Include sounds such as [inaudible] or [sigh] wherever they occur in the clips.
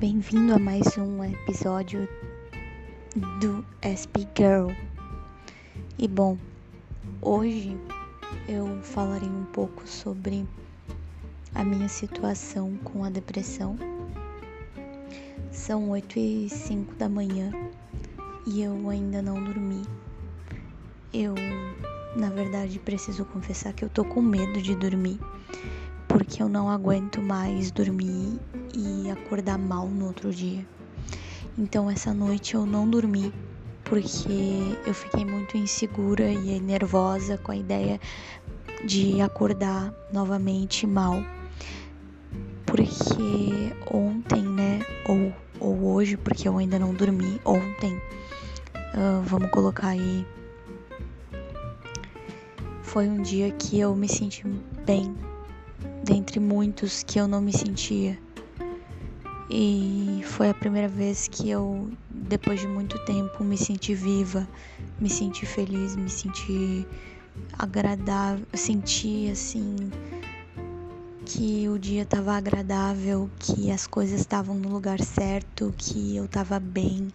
Bem-vindo a mais um episódio do SP Girl. E bom, hoje eu falarei um pouco sobre a minha situação com a depressão. São 8 e 5 da manhã e eu ainda não dormi. Eu, na verdade, preciso confessar que eu tô com medo de dormir porque eu não aguento mais dormir e acordar mal no outro dia. Então essa noite eu não dormi porque eu fiquei muito insegura e nervosa com a ideia de acordar novamente mal. Porque ontem, né, ou, ou hoje, porque eu ainda não dormi, ontem, uh, vamos colocar aí, foi um dia que eu me senti bem dentre muitos que eu não me sentia. E foi a primeira vez que eu, depois de muito tempo, me senti viva, me senti feliz, me senti agradável, senti assim que o dia estava agradável, que as coisas estavam no lugar certo, que eu estava bem,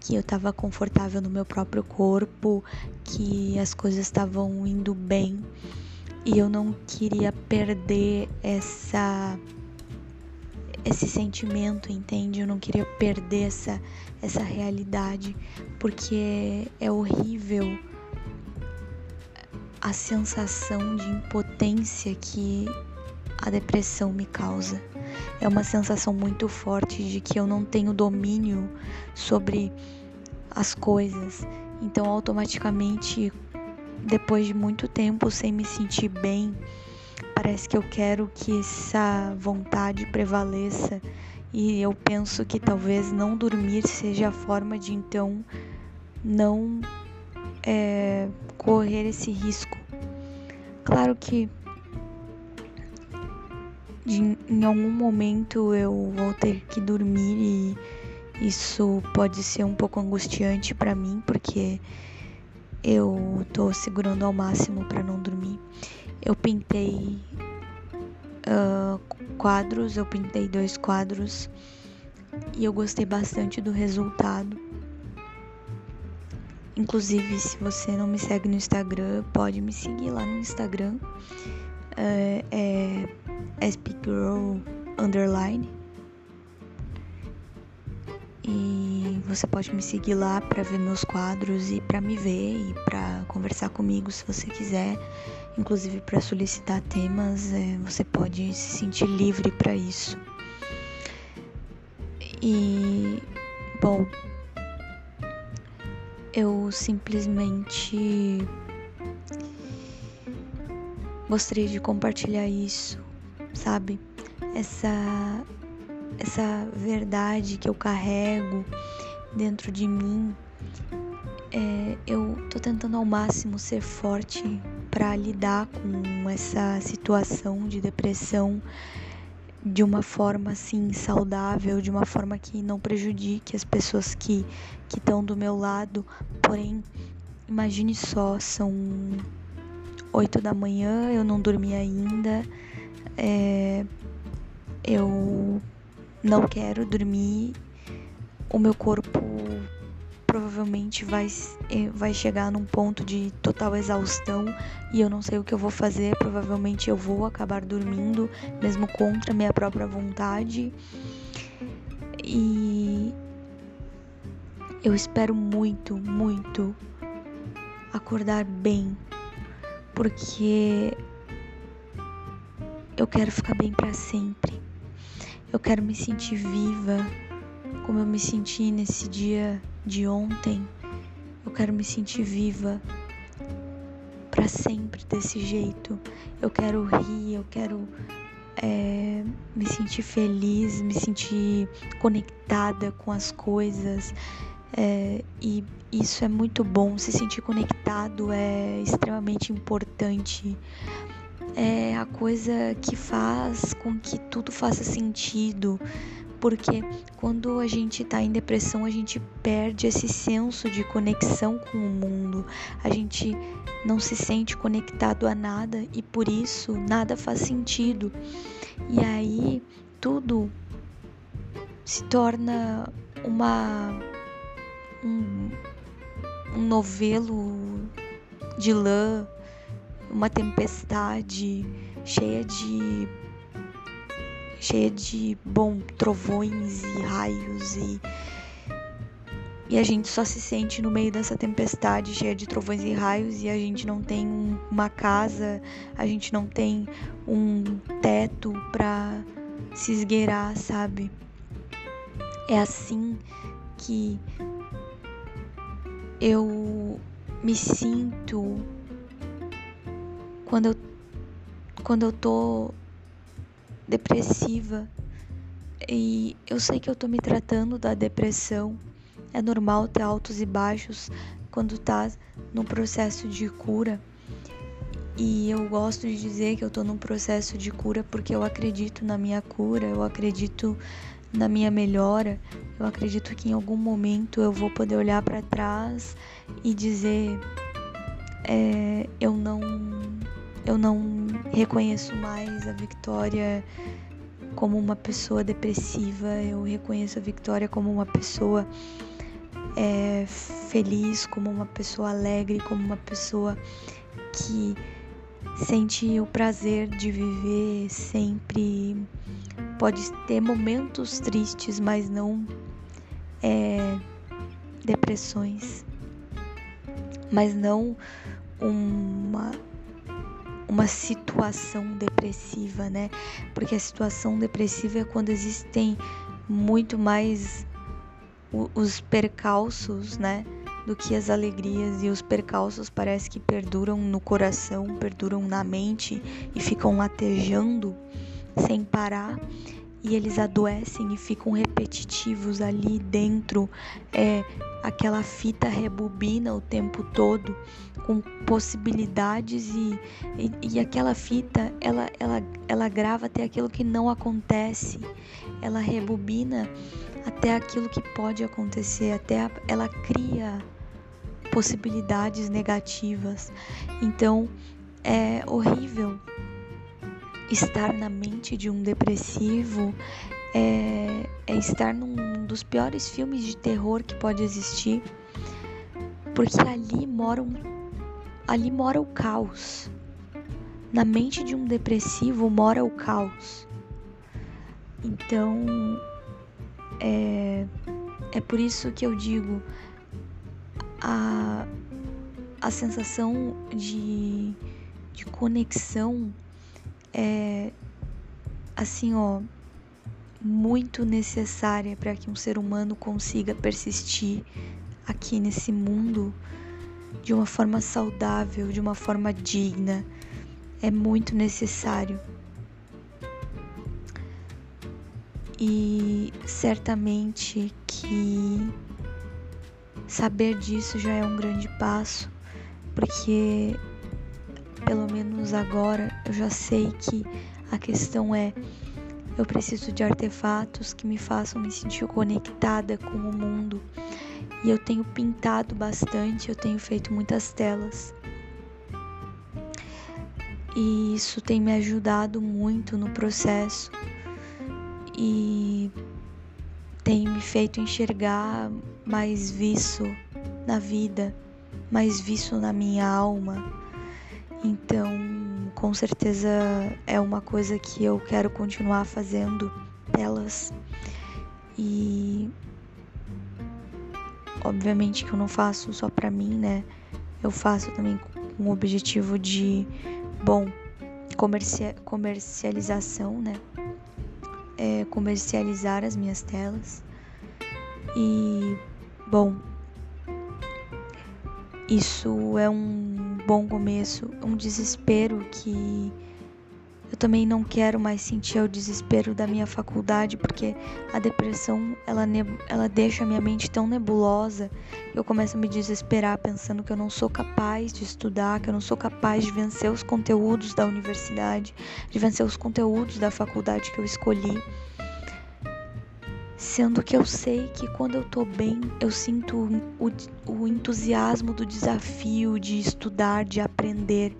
que eu estava confortável no meu próprio corpo, que as coisas estavam indo bem. E eu não queria perder essa esse sentimento, entende? Eu não queria perder essa essa realidade, porque é horrível a sensação de impotência que a depressão me causa. É uma sensação muito forte de que eu não tenho domínio sobre as coisas. Então, automaticamente, depois de muito tempo sem me sentir bem, parece que eu quero que essa vontade prevaleça e eu penso que talvez não dormir seja a forma de então não é, correr esse risco. Claro que de, em algum momento eu vou ter que dormir e isso pode ser um pouco angustiante para mim porque eu tô segurando ao máximo para não dormir. Eu pintei uh, quadros, eu pintei dois quadros e eu gostei bastante do resultado. Inclusive, se você não me segue no Instagram, pode me seguir lá no Instagram. Uh, é spgirl underline e você pode me seguir lá para ver meus quadros e para me ver e para conversar comigo se você quiser, inclusive para solicitar temas, é, você pode se sentir livre para isso. E bom, eu simplesmente gostaria de compartilhar isso, sabe? Essa essa verdade que eu carrego dentro de mim, é, eu tô tentando ao máximo ser forte para lidar com essa situação de depressão de uma forma assim saudável, de uma forma que não prejudique as pessoas que que estão do meu lado. Porém, imagine só, são oito da manhã, eu não dormi ainda, é, eu não quero dormir, o meu corpo provavelmente vai, eh, vai chegar num ponto de total exaustão e eu não sei o que eu vou fazer. Provavelmente eu vou acabar dormindo, mesmo contra minha própria vontade. E eu espero muito, muito acordar bem, porque eu quero ficar bem para sempre. Eu quero me sentir viva, como eu me senti nesse dia de ontem. Eu quero me sentir viva para sempre desse jeito. Eu quero rir, eu quero é, me sentir feliz, me sentir conectada com as coisas. É, e isso é muito bom. Se sentir conectado é extremamente importante é a coisa que faz com que tudo faça sentido. Porque quando a gente está em depressão, a gente perde esse senso de conexão com o mundo. A gente não se sente conectado a nada e por isso nada faz sentido. E aí tudo se torna uma um, um novelo de lã, uma tempestade cheia de cheia de bom trovões e raios e e a gente só se sente no meio dessa tempestade cheia de trovões e raios e a gente não tem um, uma casa, a gente não tem um teto para se esgueirar, sabe? É assim que eu me sinto quando eu, quando eu tô depressiva e eu sei que eu tô me tratando da depressão. É normal ter altos e baixos quando tá no processo de cura. E eu gosto de dizer que eu tô num processo de cura porque eu acredito na minha cura, eu acredito na minha melhora. Eu acredito que em algum momento eu vou poder olhar para trás e dizer é, eu não eu não reconheço mais a Victoria como uma pessoa depressiva, eu reconheço a Victoria como uma pessoa é, feliz, como uma pessoa alegre, como uma pessoa que sente o prazer de viver sempre. Pode ter momentos tristes, mas não é, depressões, mas não uma uma situação depressiva, né? Porque a situação depressiva é quando existem muito mais os percalços, né? Do que as alegrias e os percalços parece que perduram no coração, perduram na mente e ficam latejando sem parar e eles adoecem e ficam repetitivos ali dentro. É, aquela fita rebobina o tempo todo com possibilidades e, e, e, aquela fita ela, ela, ela grava até aquilo que não acontece, ela rebobina até aquilo que pode acontecer, até a, ela cria possibilidades negativas. Então é horrível estar na mente de um depressivo é, é estar num dos piores filmes de terror que pode existir, porque ali mora um, ali mora o caos. Na mente de um depressivo mora o caos. Então é, é por isso que eu digo a, a sensação de, de conexão é assim, ó, muito necessária para que um ser humano consiga persistir aqui nesse mundo de uma forma saudável, de uma forma digna. É muito necessário. E certamente que saber disso já é um grande passo, porque pelo menos agora eu já sei que a questão é eu preciso de artefatos que me façam me sentir conectada com o mundo. E eu tenho pintado bastante, eu tenho feito muitas telas. E isso tem me ajudado muito no processo e tem me feito enxergar mais viço na vida, mais viço na minha alma então, com certeza é uma coisa que eu quero continuar fazendo telas e obviamente que eu não faço só para mim, né? Eu faço também com o objetivo de, bom, comercia comercialização, né? É, comercializar as minhas telas. E, bom, isso é um bom começo, um desespero que eu também não quero mais sentir o desespero da minha faculdade, porque a depressão ela, ela deixa a minha mente tão nebulosa que eu começo a me desesperar pensando que eu não sou capaz de estudar, que eu não sou capaz de vencer os conteúdos da universidade, de vencer os conteúdos da faculdade que eu escolhi. Sendo que eu sei que quando eu tô bem, eu sinto o, o entusiasmo do desafio de estudar, de aprender.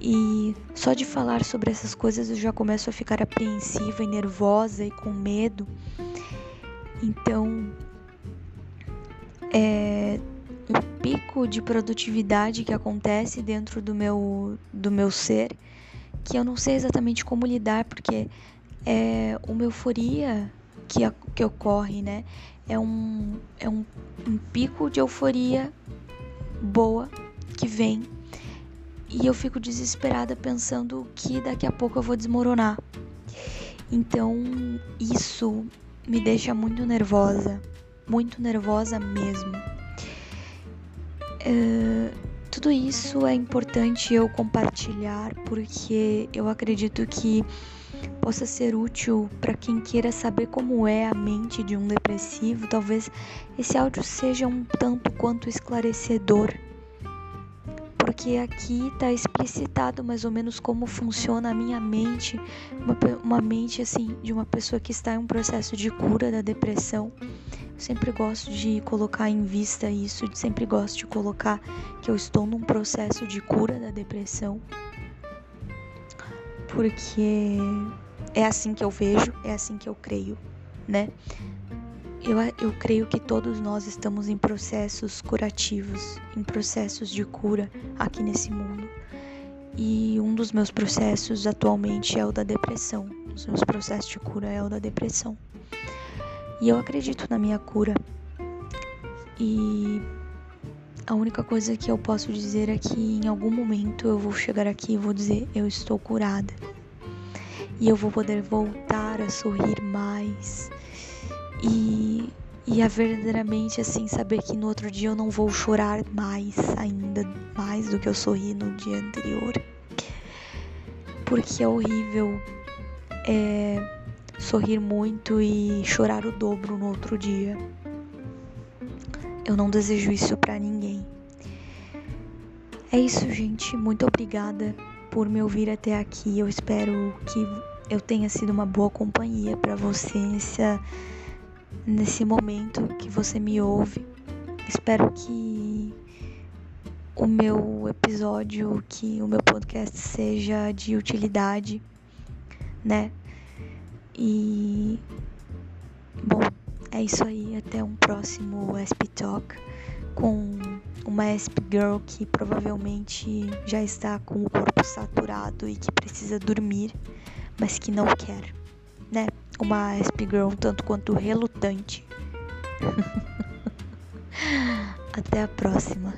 E só de falar sobre essas coisas eu já começo a ficar apreensiva e nervosa e com medo. Então, é um pico de produtividade que acontece dentro do meu, do meu ser, que eu não sei exatamente como lidar, porque é uma euforia que, que ocorre, né? É um, é um, um pico de euforia boa que vem e eu fico desesperada pensando que daqui a pouco eu vou desmoronar. Então, isso me deixa muito nervosa, muito nervosa mesmo. Uh, tudo isso é importante eu compartilhar porque eu acredito que possa ser útil para quem queira saber como é a mente de um depressivo. Talvez esse áudio seja um tanto quanto esclarecedor porque aqui está explicitado mais ou menos como funciona a minha mente, uma, uma mente assim de uma pessoa que está em um processo de cura da depressão. Sempre gosto de colocar em vista isso, sempre gosto de colocar que eu estou num processo de cura da depressão, porque é assim que eu vejo, é assim que eu creio, né? Eu, eu creio que todos nós estamos em processos curativos, em processos de cura aqui nesse mundo. E um dos meus processos atualmente é o da depressão. Um dos meus processos de cura é o da depressão. E eu acredito na minha cura. E a única coisa que eu posso dizer é que em algum momento eu vou chegar aqui e vou dizer: eu estou curada. E eu vou poder voltar a sorrir mais e, e é verdadeiramente assim saber que no outro dia eu não vou chorar mais ainda mais do que eu sorri no dia anterior. Porque é horrível é, sorrir muito e chorar o dobro no outro dia. Eu não desejo isso para ninguém. É isso, gente. Muito obrigada por me ouvir até aqui. Eu espero que eu tenha sido uma boa companhia para você nessa nesse momento que você me ouve. Espero que o meu episódio, que o meu podcast seja de utilidade, né? E bom, é isso aí. Até um próximo SP Talk com uma SP Girl que provavelmente já está com o corpo saturado e que precisa dormir, mas que não quer, né? uma SP Girl tanto quanto relutante. [laughs] Até a próxima.